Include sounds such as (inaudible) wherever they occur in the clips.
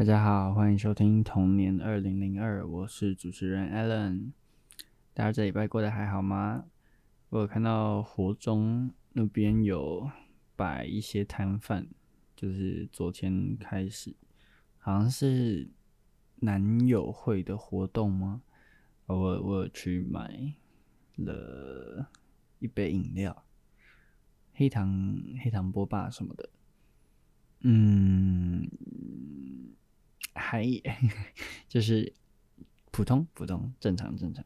大家好，欢迎收听童年二零零二，我是主持人 Alan。大家这礼拜过得还好吗？我有看到活中那边有摆一些摊贩，就是昨天开始，好像是男友会的活动吗？我我有去买了一杯饮料，黑糖黑糖波霸什么的，嗯。还 (laughs) 就是普通普通正常正常，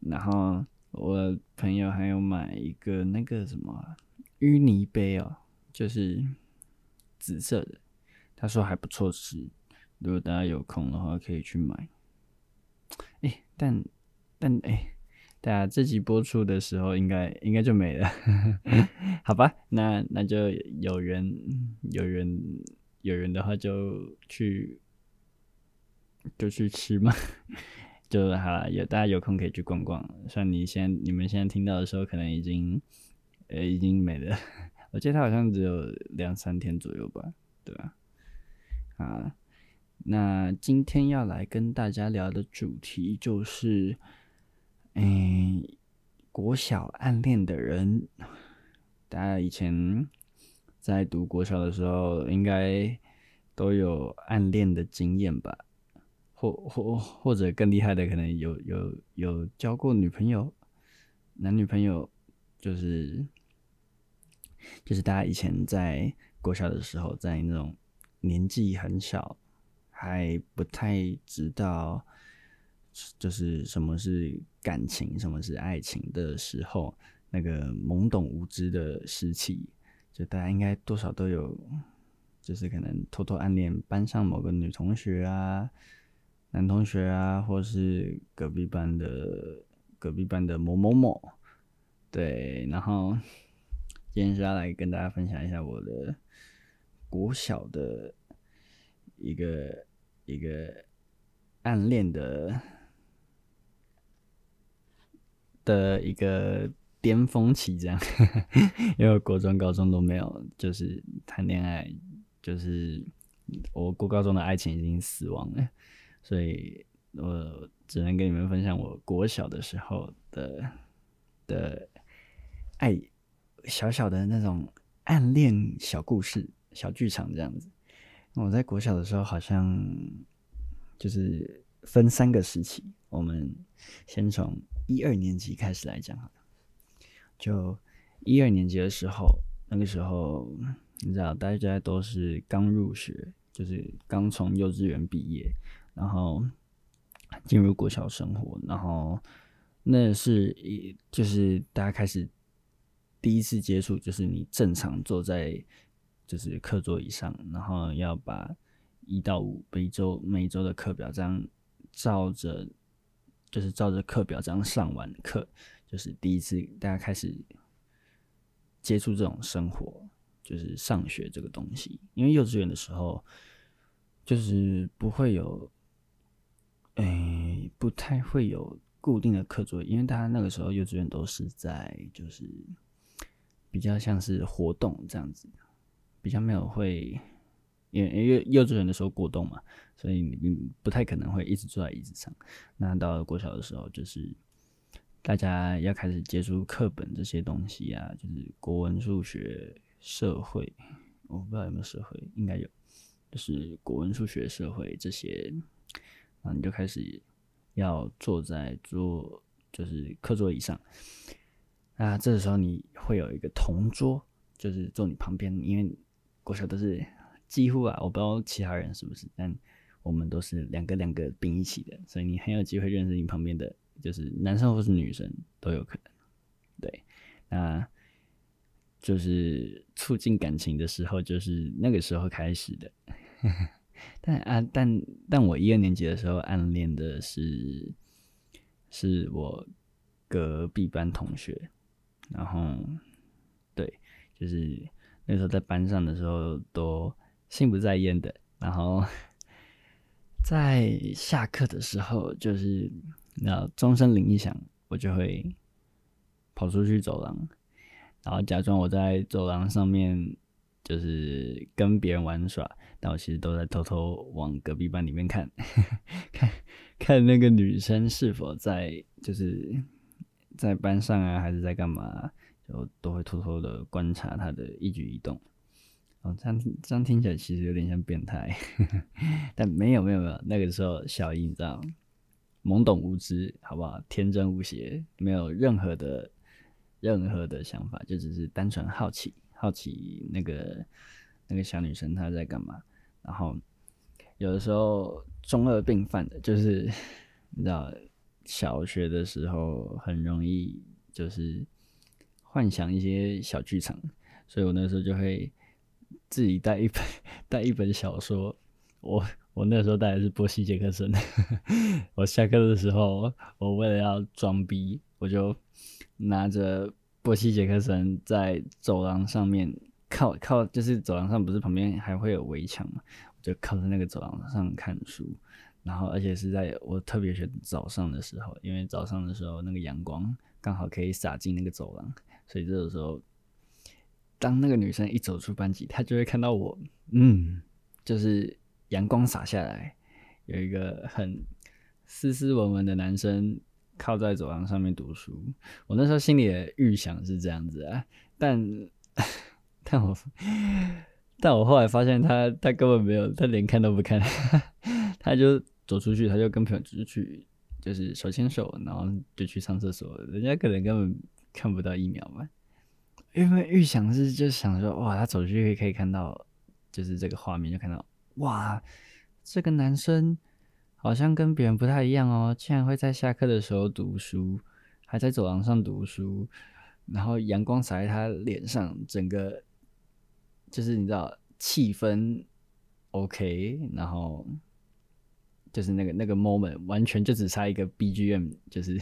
然后我朋友还有买一个那个什么芋泥杯哦，就是紫色的，他说还不错吃，如果大家有空的话可以去买。哎，但但哎，大家这集播出的时候应该应该就没了，(laughs) 好吧？那那就有缘有缘有人的话就去。就去吃嘛，(laughs) 就好了。有大家有空可以去逛逛。像你现你们现在听到的时候，可能已经呃已经没了。(laughs) 我记得它好像只有两三天左右吧，对吧？啊，那今天要来跟大家聊的主题就是，嗯、国小暗恋的人。大家以前在读国小的时候，应该都有暗恋的经验吧？或或或者更厉害的，可能有有有交过女朋友，男女朋友，就是就是大家以前在国小的时候，在那种年纪很小，还不太知道就是什么是感情，什么是爱情的时候，那个懵懂无知的时期，就大家应该多少都有，就是可能偷偷暗恋班上某个女同学啊。男同学啊，或是隔壁班的隔壁班的某某某，对，然后今天是要来跟大家分享一下我的国小的一个一个暗恋的的一个巅峰期，这样，(laughs) 因为国中、高中都没有，就是谈恋爱，就是我国高中的爱情已经死亡了。所以我只能跟你们分享我国小的时候的的爱，小小的那种暗恋小故事、小剧场这样子。我在国小的时候好像就是分三个时期，我们先从一二年级开始来讲好。就一二年级的时候，那个时候你知道，大家都是刚入学，就是刚从幼稚园毕业。然后进入国小生活，然后那是一就是大家开始第一次接触，就是你正常坐在就是课桌椅上，然后要把一到五每周每周的课表这样照着，就是照着课表这样上完课，就是第一次大家开始接触这种生活，就是上学这个东西。因为幼稚园的时候就是不会有。诶、欸，不太会有固定的课桌，因为大家那个时候幼稚园都是在就是比较像是活动这样子，比较没有会，因为因为幼稚园的时候过动嘛，所以你不太可能会一直坐在椅子上。那到了国小的时候，就是大家要开始接触课本这些东西啊，就是国文、数学、社会，我不知道有没有社会，应该有，就是国文、数学、社会这些。啊你就开始要坐在桌，就是课桌椅上。那这个时候你会有一个同桌，就是坐你旁边。因为国小都是几乎啊，我不知道其他人是不是，但我们都是两个两个并一起的，所以你很有机会认识你旁边的，就是男生或是女生都有可能。对，那就是促进感情的时候，就是那个时候开始的。(laughs) 但啊，但但我一二年级的时候暗恋的是，是我隔壁班同学，然后对，就是那时候在班上的时候都心不在焉的，然后在下课的时候，就是那钟声铃一响，我就会跑出去走廊，然后假装我在走廊上面就是跟别人玩耍。但我其实都在偷偷往隔壁班里面看，(laughs) 看看那个女生是否在，就是在班上啊，还是在干嘛，就都会偷偷的观察她的一举一动。哦，这样这样听起来其实有点像变态，(laughs) 但没有没有没有，那个时候小一你知道，懵懂无知，好不好？天真无邪，没有任何的任何的想法，就只是单纯好奇，好奇那个那个小女生她在干嘛。然后有的时候中二病犯的，就是你知道，小学的时候很容易就是幻想一些小剧场，所以我那时候就会。自己带一本 (laughs) 带一本小说，我我那时候带的是波西杰克森。(laughs) 我下课的时候，我为了要装逼，我就拿着波西杰克森在走廊上面靠靠，就是走廊上不是旁边还会有围墙嘛，我就靠在那个走廊上看书。然后而且是在我特别选早上的时候，因为早上的时候那个阳光刚好可以洒进那个走廊，所以这个时候。当那个女生一走出班级，她就会看到我，嗯，就是阳光洒下来，有一个很斯斯文文的男生靠在走廊上面读书。我那时候心里的预想是这样子啊，但 (laughs) 但我但我后来发现他他根本没有，他连看都不看，(laughs) 他就走出去，他就跟朋友出去，就是手牵手，然后就去上厕所。人家可能根本看不到一秒吧。因为预想是就想说，哇，他走出去可以看到，就是这个画面，就看到，哇，这个男生好像跟别人不太一样哦，竟然会在下课的时候读书，还在走廊上读书，然后阳光洒在他脸上，整个就是你知道气氛 OK，然后就是那个那个 moment 完全就只差一个 BGM，就是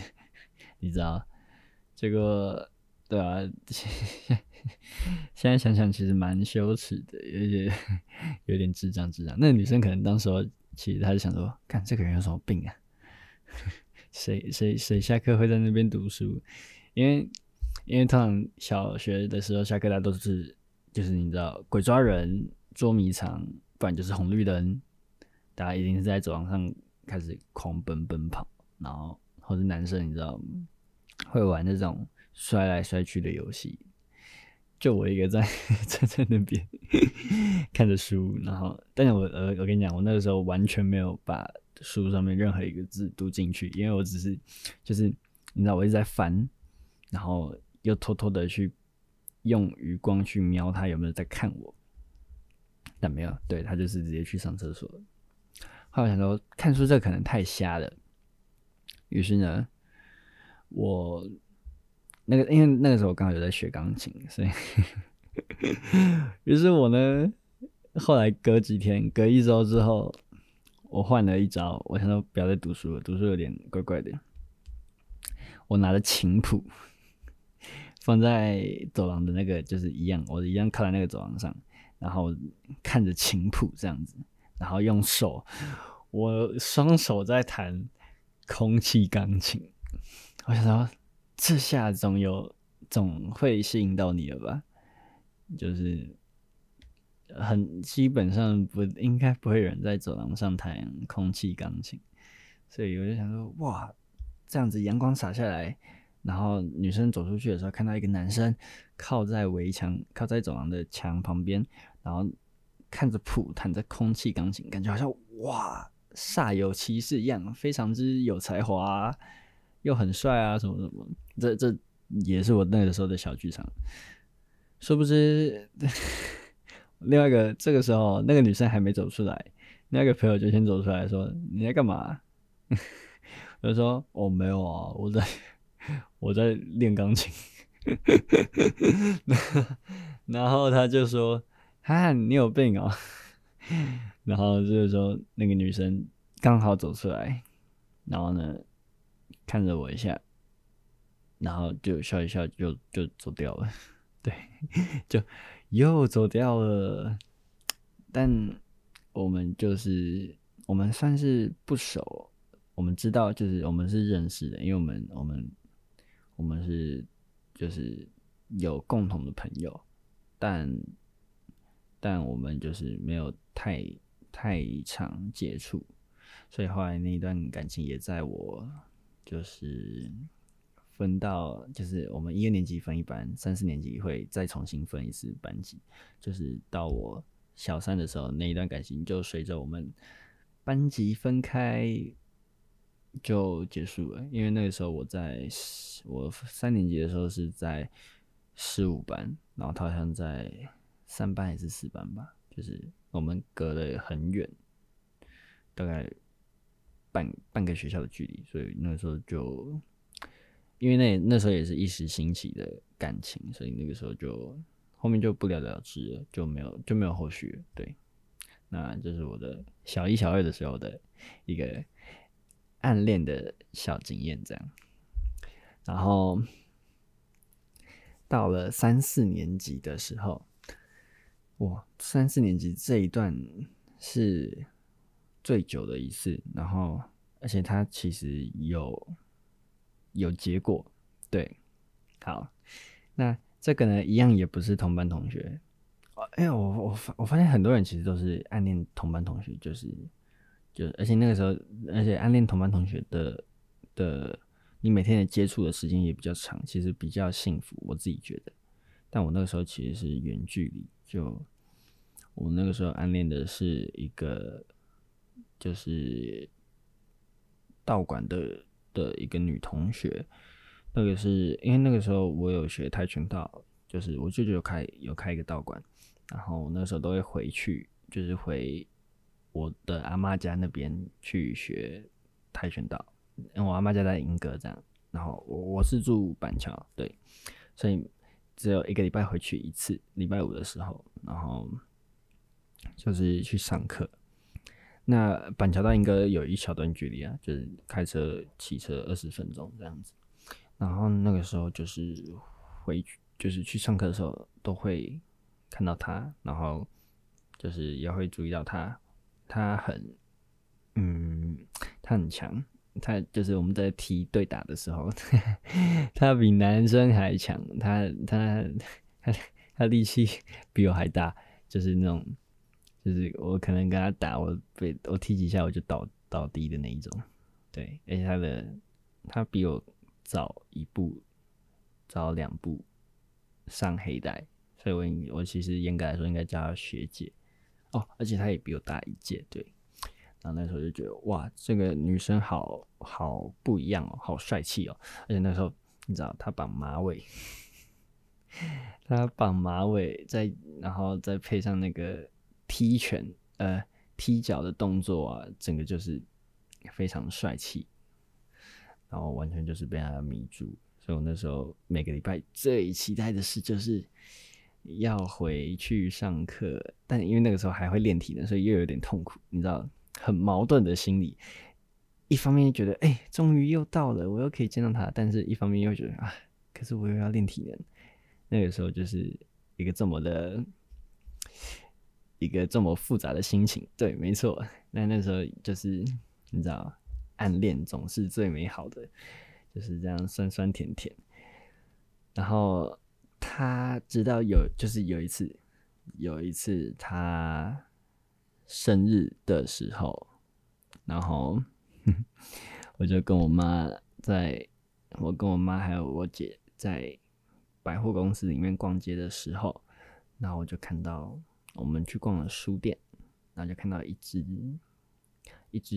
你知道这个。对啊，(laughs) 现在想想其实蛮羞耻的，有点有点智障智障。那女生可能当时候其实他就想说，看这个人有什么病啊？(laughs) 谁谁谁下课会在那边读书？因为因为通常小学的时候下课大家都是就是你知道鬼抓人、捉迷藏，不然就是红绿灯，大家一定是在走廊上开始狂奔奔跑，然后或者男生你知道会玩那种。摔来摔去的游戏，就我一个在站 (laughs) 在那边 (laughs) 看着书，然后，但是我呃，我跟你讲，我那个时候完全没有把书上面任何一个字读进去，因为我只是就是你知道，我一直在翻，然后又偷偷的去用余光去瞄他有没有在看我，但没有，对，他就是直接去上厕所。后来我想说，看书这可能太瞎了，于是呢，我。那个，因为那个时候我刚好有在学钢琴，所以，于是我呢，后来隔几天，隔一周之后，我换了一招，我想说不要再读书了，读书有点怪怪的。我拿着琴谱，放在走廊的那个，就是一样，我一样靠在那个走廊上，然后看着琴谱这样子，然后用手，我双手在弹空气钢琴，我想说。这下总有总会吸引到你了吧？就是很基本上不应该不会有人在走廊上弹空气钢琴，所以我就想说，哇，这样子阳光洒下来，然后女生走出去的时候，看到一个男生靠在围墙，靠在走廊的墙旁边，然后看着谱弹着空气钢琴，感觉好像哇，煞有其事一样，非常之有才华。又很帅啊，什么什么，这这也是我那个时候的小剧场。殊不知，另外一个这个时候，那个女生还没走出来，那个朋友就先走出来说：“你在干嘛？” (laughs) 我就说：“我、没有啊，我在我在练钢琴。(laughs) ”然后他就说：“哈，你有病哦。(laughs) ”然后就是说，那个女生刚好走出来，然后呢，看着我一下，然后就笑一笑就，就就走掉了。对，(laughs) 就又走掉了。但我们就是我们算是不熟，我们知道就是我们是认识的，因为我们我们我们是就是有共同的朋友，但但我们就是没有太太常接触，所以后来那一段感情也在我就是分到，就是我们一二年级分一班，三四年级会再重新分一次班级，就是到我小三的时候，那一段感情就随着我们班级分开就结束了，因为那个时候我在我三年级的时候是在十五班，然后他好像在三班还是四班吧，就是我们隔了很远，大概半半个学校的距离，所以那时候就因为那那时候也是一时兴起的感情，所以那个时候就后面就不了了之了，就没有就没有后续了。对，那这是我的小一、小二的时候的一个暗恋的小经验，这样，然后。到了三四年级的时候，哇，三四年级这一段是最久的一次，然后而且他其实有有结果，对，好，那这个呢，一样也不是同班同学，哎呀，我我发我发现很多人其实都是暗恋同班同学，就是就而且那个时候，而且暗恋同班同学的的。你每天的接触的时间也比较长，其实比较幸福，我自己觉得。但我那个时候其实是远距离，就我那个时候暗恋的是一个，就是道馆的的一个女同学。那个是因为那个时候我有学跆拳道，就是我舅舅开有开一个道馆，然后那时候都会回去，就是回我的阿妈家那边去学跆拳道。因为我阿妈家在莺歌这样，然后我我是住板桥，对，所以只有一个礼拜回去一次，礼拜五的时候，然后就是去上课。那板桥到应该有一小段距离啊，就是开车、骑车二十分钟这样子。然后那个时候就是回去，就是去上课的时候都会看到他，然后就是也会注意到他，他很，嗯，他很强。他就是我们在踢对打的时候，(laughs) 他比男生还强，他他他他力气比我还大，就是那种，就是我可能跟他打，我被我踢几下我就倒倒地的那一种，对，而且他的他比我早一步，早两步上黑带，所以我我其实严格来说应该叫他学姐哦，而且他也比我大一届，对。然后那时候就觉得哇，这个女生好好不一样哦，好帅气哦！而且那时候你知道她绑马尾，(laughs) 她绑马尾，再然后再配上那个踢拳呃踢脚的动作啊，整个就是非常帅气。然后完全就是被他迷住，所以我那时候每个礼拜最期待的事就是要回去上课，但因为那个时候还会练体能，所以又有点痛苦，你知道。很矛盾的心理，一方面觉得哎，终于又到了，我又可以见到他；但是一方面又觉得啊，可是我又要练体能。那个时候就是一个这么的，一个这么复杂的心情。对，没错。那那时候就是你知道，暗恋总是最美好的，就是这样酸酸甜甜。然后他直到有，就是有一次，有一次他。生日的时候，然后 (laughs) 我就跟我妈在，我跟我妈还有我姐在百货公司里面逛街的时候，然后我就看到我们去逛了书店，然后就看到一只一只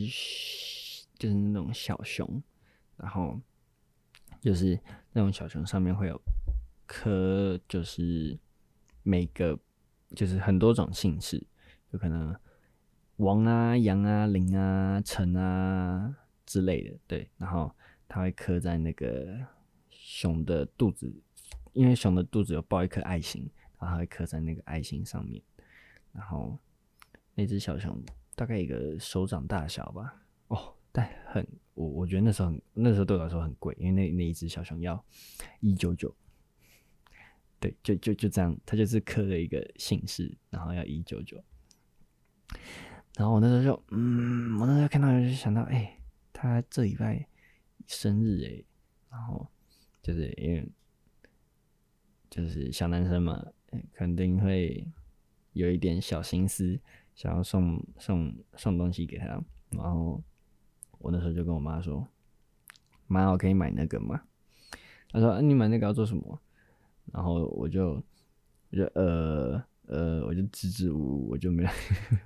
就是那种小熊，然后就是那种小熊上面会有刻，就是每个就是很多种姓氏，有可能。王啊、杨啊、林啊、陈啊之类的，对，然后它会刻在那个熊的肚子，因为熊的肚子有抱一颗爱心，然后它会刻在那个爱心上面。然后那只小熊大概一个手掌大小吧，哦，但很，我我觉得那时候很，那时候对我来说很贵，因为那那一只小熊要一九九，对，就就就这样，它就是刻了一个姓氏，然后要一九九。然后我那时候就，嗯，我那时候看到就想到，哎、他这礼拜生日哎，然后就是因为就是小男生嘛，肯定会有一点小心思，想要送送送东西给他，然后我那时候就跟我妈说：“妈，我可以买那个吗？”她说：“啊，你买那个要做什么？”然后我就我就呃呃，我就支支吾吾，我就没有，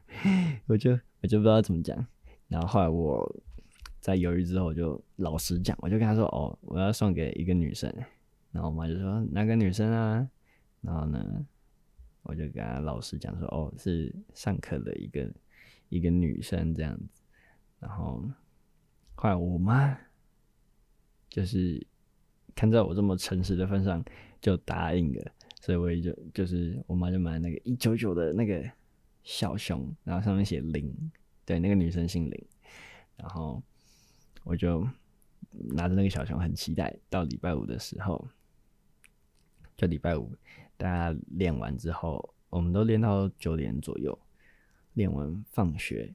(laughs) 我就我就不知道怎么讲。然后后来我在犹豫之后，我就老实讲，我就跟她说：“哦，我要送给一个女生。”然后我妈就说：“哪个女生啊？”然后呢，我就跟他老实讲说：“哦，是上课的一个一个女生这样子。”然后后来我妈就是看在我这么诚实的份上，就答应了。所以我也就就是我妈就买那个一九九的那个小熊，然后上面写林，对，那个女生姓林。然后我就拿着那个小熊，很期待到礼拜五的时候。就礼拜五，大家练完之后，我们都练到九点左右，练完放学，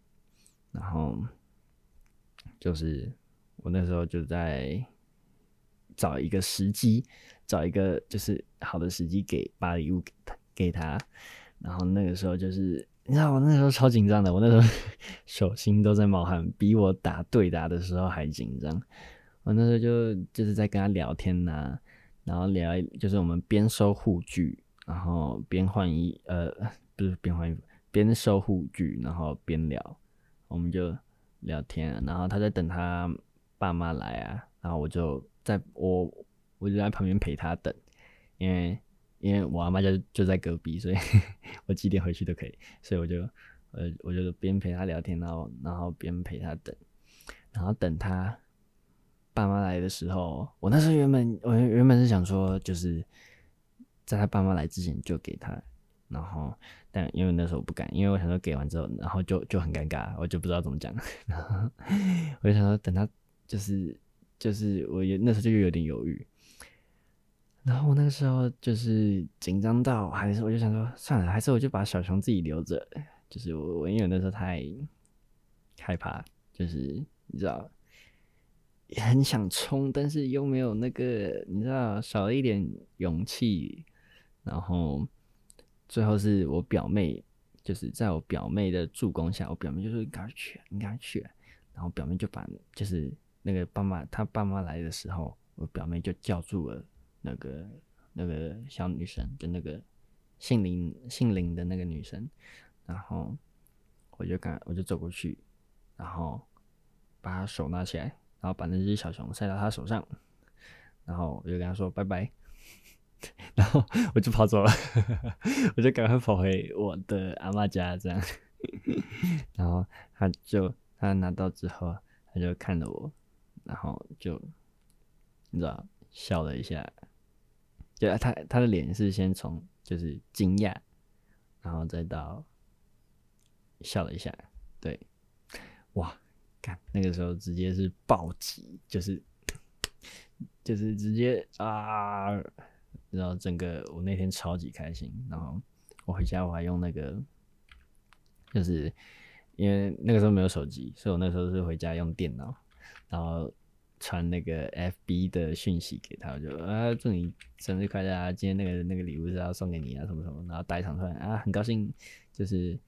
然后就是我那时候就在找一个时机，找一个就是好的时机给把礼物给他给他，然后那个时候就是你知道我那时候超紧张的，我那时候 (laughs) 手心都在冒汗，比我打对打的时候还紧张。我那时候就就是在跟他聊天呐、然后聊，就是我们边收护具，然后边换衣，呃，不是边换衣服，边收护具，然后边聊，我们就聊天。然后他在等他爸妈来啊，然后我就在我我就在旁边陪他等，因为因为我阿妈就就在隔壁，(laughs) 所以我几点回去都可以，所以我就呃我就边陪他聊天，然后然后边陪他等，然后等他。爸妈来的时候，我那时候原本我原本是想说，就是在他爸妈来之前就给他，然后但因为那时候我不敢，因为我想说给完之后，然后就就很尴尬，我就不知道怎么讲，(laughs) 然后我就想说等他就是就是我有那时候就有点犹豫，然后我那个时候就是紧张到还是我就想说算了，还是我就把小熊自己留着，就是我我因为那时候太害怕，就是你知道。很想冲，但是又没有那个，你知道，少了一点勇气。然后最后是我表妹，就是在我表妹的助攻下，我表妹就说：“你赶快去，你赶快去。”然后表妹就把，就是那个爸妈，他爸妈来的时候，我表妹就叫住了那个那个小女生，就那个姓林姓林的那个女生。然后我就赶，我就走过去，然后把她手拿起来。然后把那只小熊塞到他手上，然后我就跟他说拜拜，(laughs) 然后我就跑走了，(laughs) 我就赶快跑回我的阿嬷家，这样。(laughs) 然后他就他拿到之后，他就看着我，然后就你知道笑了一下，就他他的脸是先从就是惊讶，然后再到笑了一下，对，哇。那个时候直接是暴击，就是就是直接啊，然后整个我那天超级开心。然后我回家我还用那个，就是因为那个时候没有手机，所以我那时候是回家用电脑，然后传那个 FB 的讯息给他，我就啊祝你生日快乐啊，今天那个那个礼物是要送给你啊什么什么，然后打一场出来啊很高兴，就是。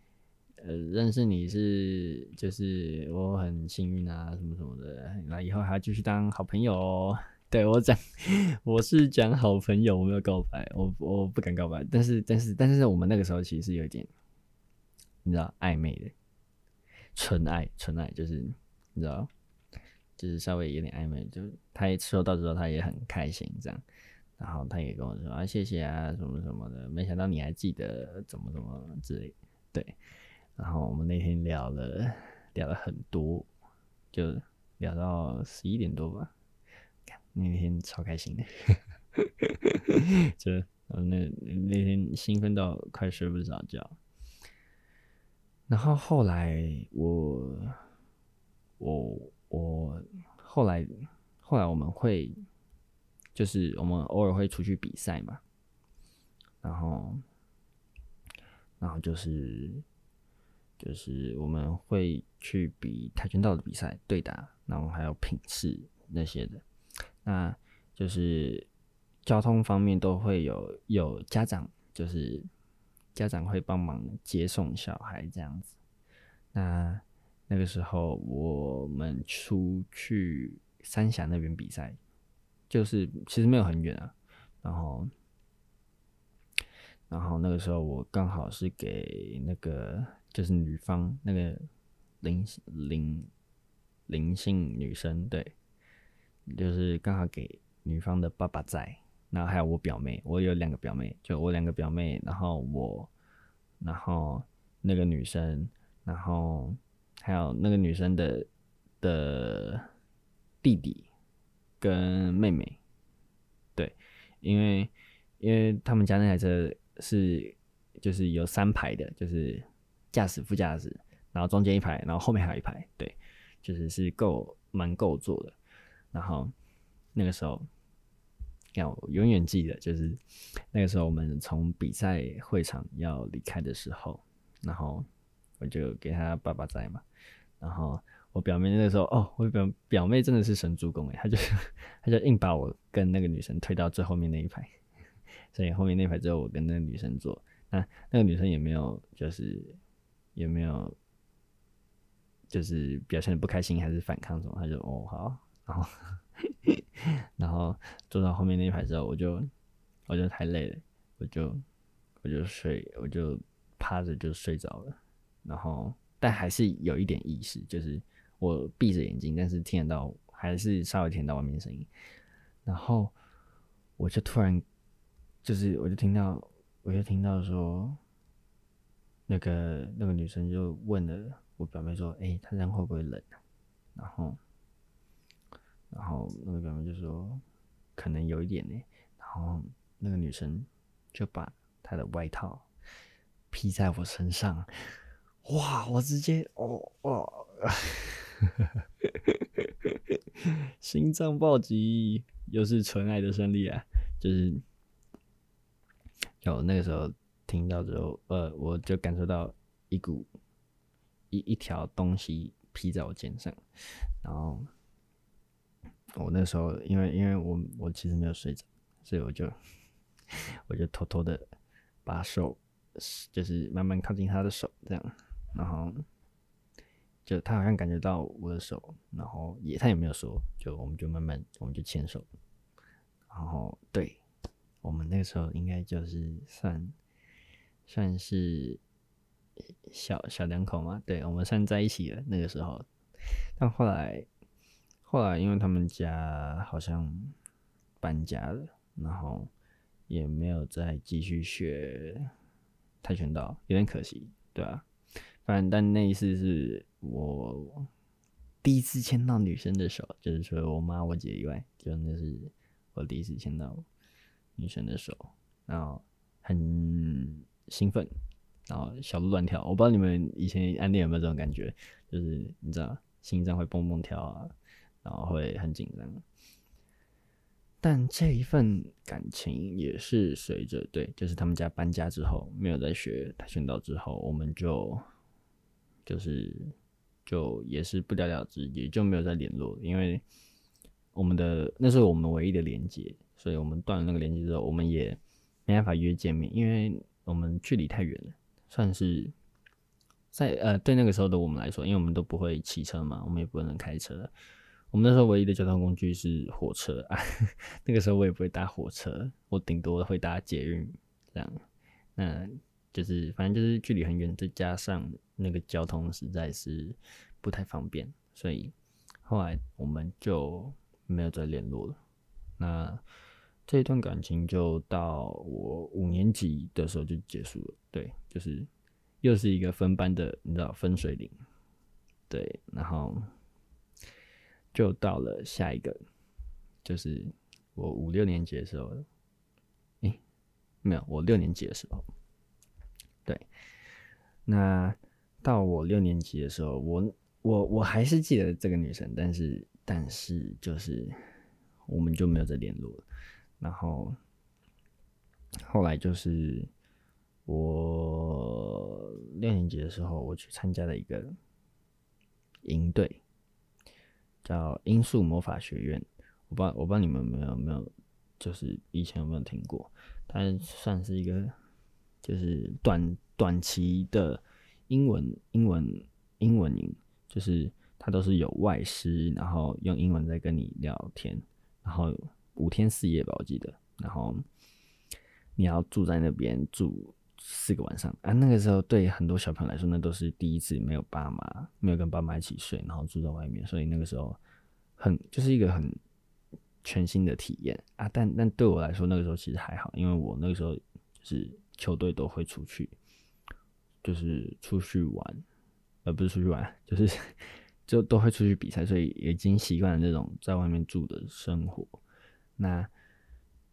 呃，认识你是就是我很幸运啊，什么什么的，那以后还要继续当好朋友哦。对，我讲，我是讲好朋友，我没有告白，我我不敢告白，但是但是但是我们那个时候其实是有一点，你知道暧昧的，纯爱纯爱，就是你知道，就是稍微有点暧昧，就他一收到之后他也很开心这样，然后他也跟我说啊谢谢啊什么什么的，没想到你还记得怎么怎么之类，对。然后我们那天聊了聊了很多，就聊到十一点多吧。那天超开心的，(laughs) 就那那天兴奋到快睡不着觉。然后后来我我我后来后来我们会就是我们偶尔会出去比赛嘛，然后然后就是。就是我们会去比跆拳道的比赛对打，然后还有品试那些的。那就是交通方面都会有有家长，就是家长会帮忙接送小孩这样子。那那个时候我们出去三峡那边比赛，就是其实没有很远啊。然后，然后那个时候我刚好是给那个就是女方那个灵灵灵性女生，对，就是刚好给女方的爸爸在。然后还有我表妹，我有两个表妹，就我两个表妹，然后我，然后那个女生，然后还有那个女生的的弟弟跟妹妹，对，因为因为他们家那台车是就是有三排的，就是驾驶、副驾驶，然后中间一排，然后后面还有一排，对，就是是够蛮够坐的，然后那个时候。要永远记得，就是那个时候我们从比赛会场要离开的时候，然后我就给他爸爸在嘛，然后我表妹那个时候，哦，我表表妹真的是神助攻诶，她就她就硬把我跟那个女生推到最后面那一排，所以后面那排只有我跟那个女生坐，那那个女生也没有就是有没有就是表现的不开心还是反抗什么，他就哦好，然后。然后坐到后面那一排之后，我就我就太累了，我就我就睡，我就趴着就睡着了。然后但还是有一点意识，就是我闭着眼睛，但是听得到，还是稍微听到外面声音。然后我就突然就是我就听到，我就听到说，那个那个女生就问了我表妹说：“哎，她这样会不会冷？”啊然后。然后那个表妹就说，可能有一点呢。然后那个女生就把她的外套披在我身上，哇！我直接哦哇，(laughs) 心脏暴击，又是纯爱的胜利啊！就是有那个时候听到之后，呃，我就感受到一股一一条东西披在我肩上，然后。我那时候，因为因为我我其实没有睡着，所以我就 (laughs) 我就偷偷的把手，就是慢慢靠近他的手，这样，然后就他好像感觉到我的手，然后也他也没有说，就我们就慢慢我们就牵手，然后对，我们那个时候应该就是算算是小小两口嘛，对，我们算在一起了那个时候，但后来。后来，因为他们家好像搬家了，然后也没有再继续学跆拳道，有点可惜，对啊。反正但那一次是我第一次牵到女生的手，就是除了我妈、我姐以外，就那是我第一次牵到女生的手，然后很兴奋，然后小鹿乱跳。我不知道你们以前暗恋有没有这种感觉，就是你知道心脏会蹦蹦跳啊。然后会很紧张，但这一份感情也是随着对，就是他们家搬家之后，没有在学跆拳道之后，我们就就是就也是不了了之，也就没有再联络，因为我们的那是我们唯一的连接，所以我们断了那个连接之后，我们也没办法约见面，因为我们距离太远了，算是在呃对那个时候的我们来说，因为我们都不会骑车嘛，我们也不能开车。我们那时候唯一的交通工具是火车啊，(laughs) 那个时候我也不会搭火车，我顶多会搭捷运这样。那就是反正就是距离很远，再加上那个交通实在是不太方便，所以后来我们就没有再联络了。那这一段感情就到我五年级的时候就结束了。对，就是又是一个分班的，你知道分水岭。对，然后。就到了下一个，就是我五六年级的时候，诶、欸，没有，我六年级的时候，对，那到我六年级的时候，我我我还是记得这个女生，但是但是就是我们就没有再联络了。然后后来就是我六年级的时候，我去参加了一个营队。叫音速魔法学院，我不知道，我不知道你们有没有没有，就是以前有没有听过？它算是一个就是短短期的英文英文英文营，就是它都是有外师，然后用英文在跟你聊天，然后五天四夜吧，我记得，然后你要住在那边住四个晚上啊。那个时候对很多小朋友来说，那都是第一次没有爸妈，没有跟爸妈一起睡，然后住在外面，所以那个时候很就是一个很。全新的体验啊，但但对我来说，那个时候其实还好，因为我那个时候是球队都会出去，就是出去玩，而不是出去玩，就是 (laughs) 就都会出去比赛，所以已经习惯了那种在外面住的生活。那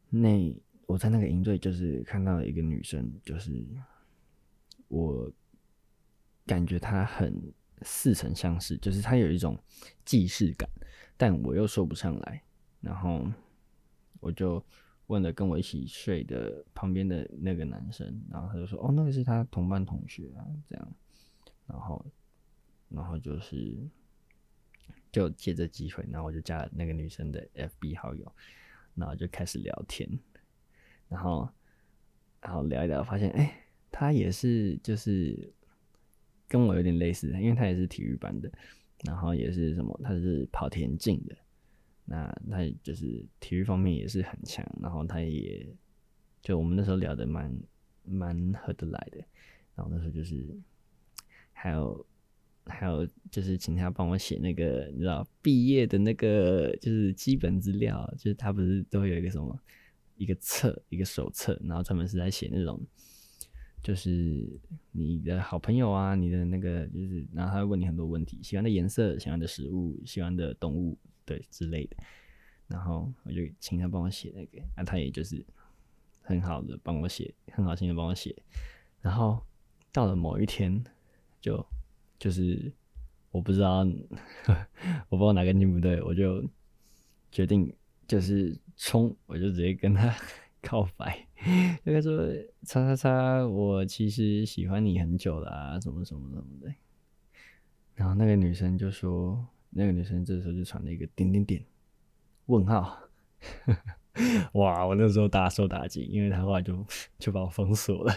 那我在那个营队就是看到了一个女生，就是我感觉她很似曾相识，就是她有一种既视感，但我又说不上来。然后我就问了跟我一起睡的旁边的那个男生，然后他就说：“哦，那个是他同班同学啊，这样。”然后，然后就是就借这机会，然后我就加了那个女生的 FB 好友，然后就开始聊天，然后，然后聊一聊，发现哎，他也是就是跟我有点类似，因为他也是体育班的，然后也是什么，他是跑田径的。那他就是体育方面也是很强，然后他也就我们那时候聊的蛮蛮合得来的，然后那时候就是还有还有就是请他帮我写那个你知道毕业的那个就是基本资料，就是他不是都会有一个什么一个册一个手册，然后专门是在写那种就是你的好朋友啊，你的那个就是然后他会问你很多问题，喜欢的颜色、喜欢的食物、喜欢的动物。对之类的，然后我就请他帮我写那个，那、他也就是很好的帮我写，很好心的帮我写。然后到了某一天，就就是我不知道，(laughs) 我不知道哪根筋不对，我就决定就是冲，我就直接跟他 (laughs) 告白，就跟他说：“叉叉叉，我其实喜欢你很久了啊，什么什么什么的。(laughs) ”然后那个女生就说。那个女生这时候就传了一个点点点问号，哇！我那时候大受打击，因为她后来就就把我封锁了。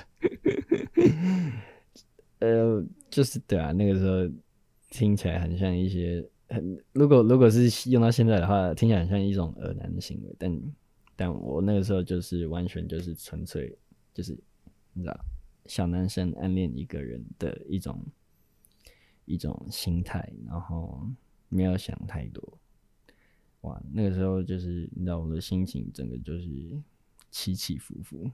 呃，就是对啊，那个时候听起来很像一些很，如果如果是用到现在的话，听起来很像一种恶男的行为。但但我那个时候就是完全就是纯粹就是你知道，小男生暗恋一个人的一种一种心态，然后。没有想太多，哇，那个时候就是你知道我的心情整个就是起起伏伏，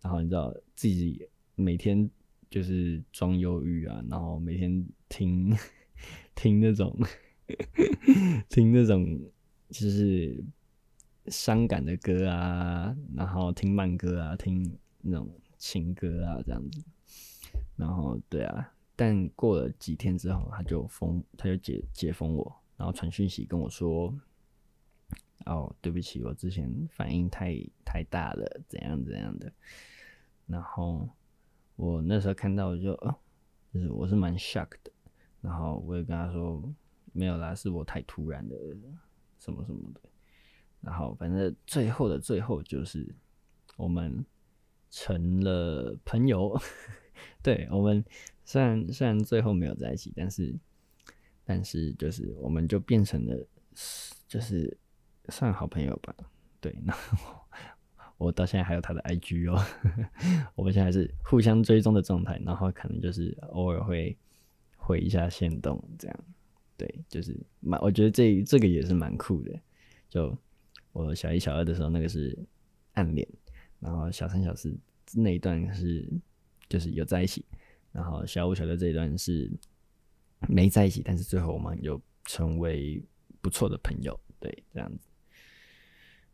然后你知道自己每天就是装忧郁啊，然后每天听听那种听那种就是伤感的歌啊，然后听慢歌啊，听那种情歌啊这样子，然后对啊。但过了几天之后，他就封，他就解解封我，然后传讯息跟我说：“哦，对不起，我之前反应太太大了，怎样怎样的。”然后我那时候看到就，哦，就是我是蛮 shock 的。然后我也跟他说：“没有啦，是我太突然的，什么什么的。”然后反正最后的最后就是我们成了朋友，(laughs) 对我们。虽然虽然最后没有在一起，但是但是就是我们就变成了就是算好朋友吧。对，那我到现在还有他的 IG 哦，(laughs) 我们现在是互相追踪的状态，然后可能就是偶尔会回一下线动这样。对，就是蛮我觉得这这个也是蛮酷的。就我小一小二的时候，那个是暗恋，然后小三小四那一段是就是有在一起。然后小五、小六这一段是没在一起，但是最后我们又成为不错的朋友，对，这样子。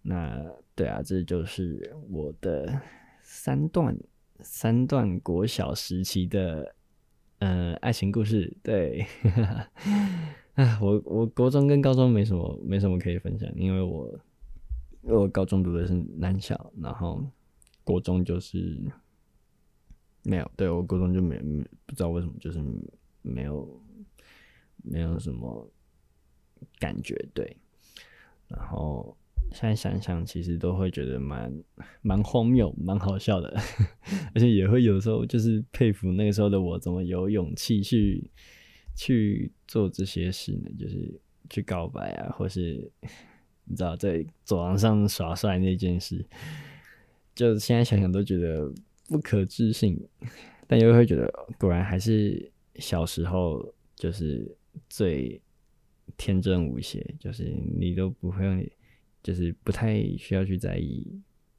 那对啊，这就是我的三段三段国小时期的呃爱情故事。对，(laughs) 啊，我我国中跟高中没什么没什么可以分享，因为我我高中读的是男校，然后国中就是。没有，对，我高中就没不知道为什么，就是没有没有什么感觉，对。然后现在想想，其实都会觉得蛮 (laughs) 蛮荒谬、蛮好笑的，(laughs) 而且也会有时候就是佩服那个时候的我，怎么有勇气去去做这些事呢？就是去告白啊，或是你知道在走廊上耍帅那件事，就现在想想都觉得不可置信，但又会觉得果然还是小时候就是最天真无邪，就是你都不会。就是不太需要去在意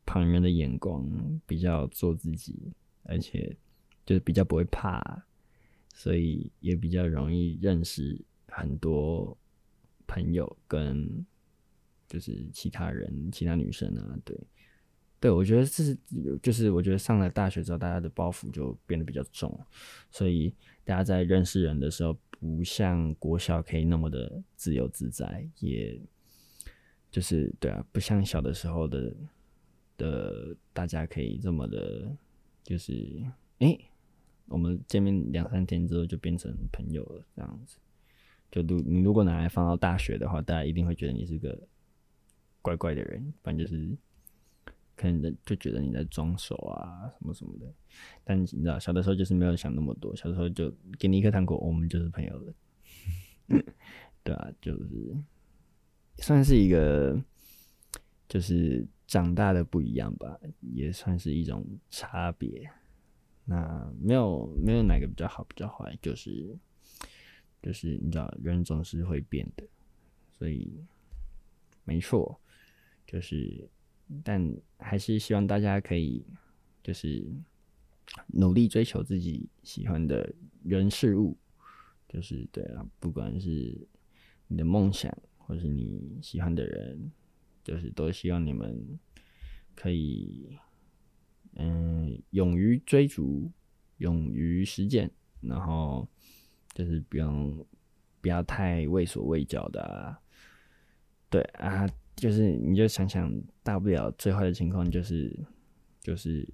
旁人的眼光，比较做自己，而且就是比较不会怕，所以也比较容易认识很多朋友跟就是其他人、其他女生啊。对，对我觉得这是就是我觉得上了大学之后，大家的包袱就变得比较重，所以大家在认识人的时候，不像国小可以那么的自由自在，也。就是对啊，不像小的时候的的大家可以这么的，就是诶、我们见面两三天之后就变成朋友了，这样子。就如你如果拿来放到大学的话，大家一定会觉得你是个怪怪的人，反正就是可能就觉得你在装熟啊什么什么的。但你知道，小的时候就是没有想那么多，小的时候就给你一颗糖果，我们就是朋友了。(laughs) 对啊，就是。算是一个，就是长大的不一样吧，也算是一种差别。那没有没有哪个比较好比较坏，就是就是你知道，人总是会变的，所以没错，就是但还是希望大家可以就是努力追求自己喜欢的人事物，就是对啊，不管是你的梦想。或是你喜欢的人，就是都希望你们可以，嗯，勇于追逐，勇于实践，然后就是不用不要太畏手畏脚的，对啊，就是你就想想，大不了最坏的情况就是就是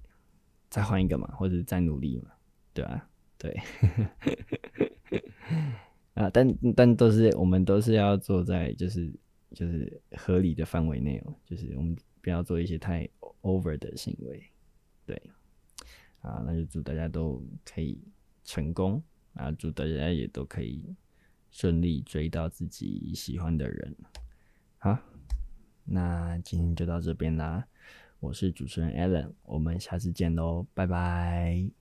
再换一个嘛，或者再努力嘛，对吧？对。(laughs) 啊，但但都是我们都是要做在就是就是合理的范围内哦，就是我们不要做一些太 over 的行为，对，啊，那就祝大家都可以成功啊，祝大家也都可以顺利追到自己喜欢的人，好，那今天就到这边啦，我是主持人 Alan，我们下次见喽，拜拜。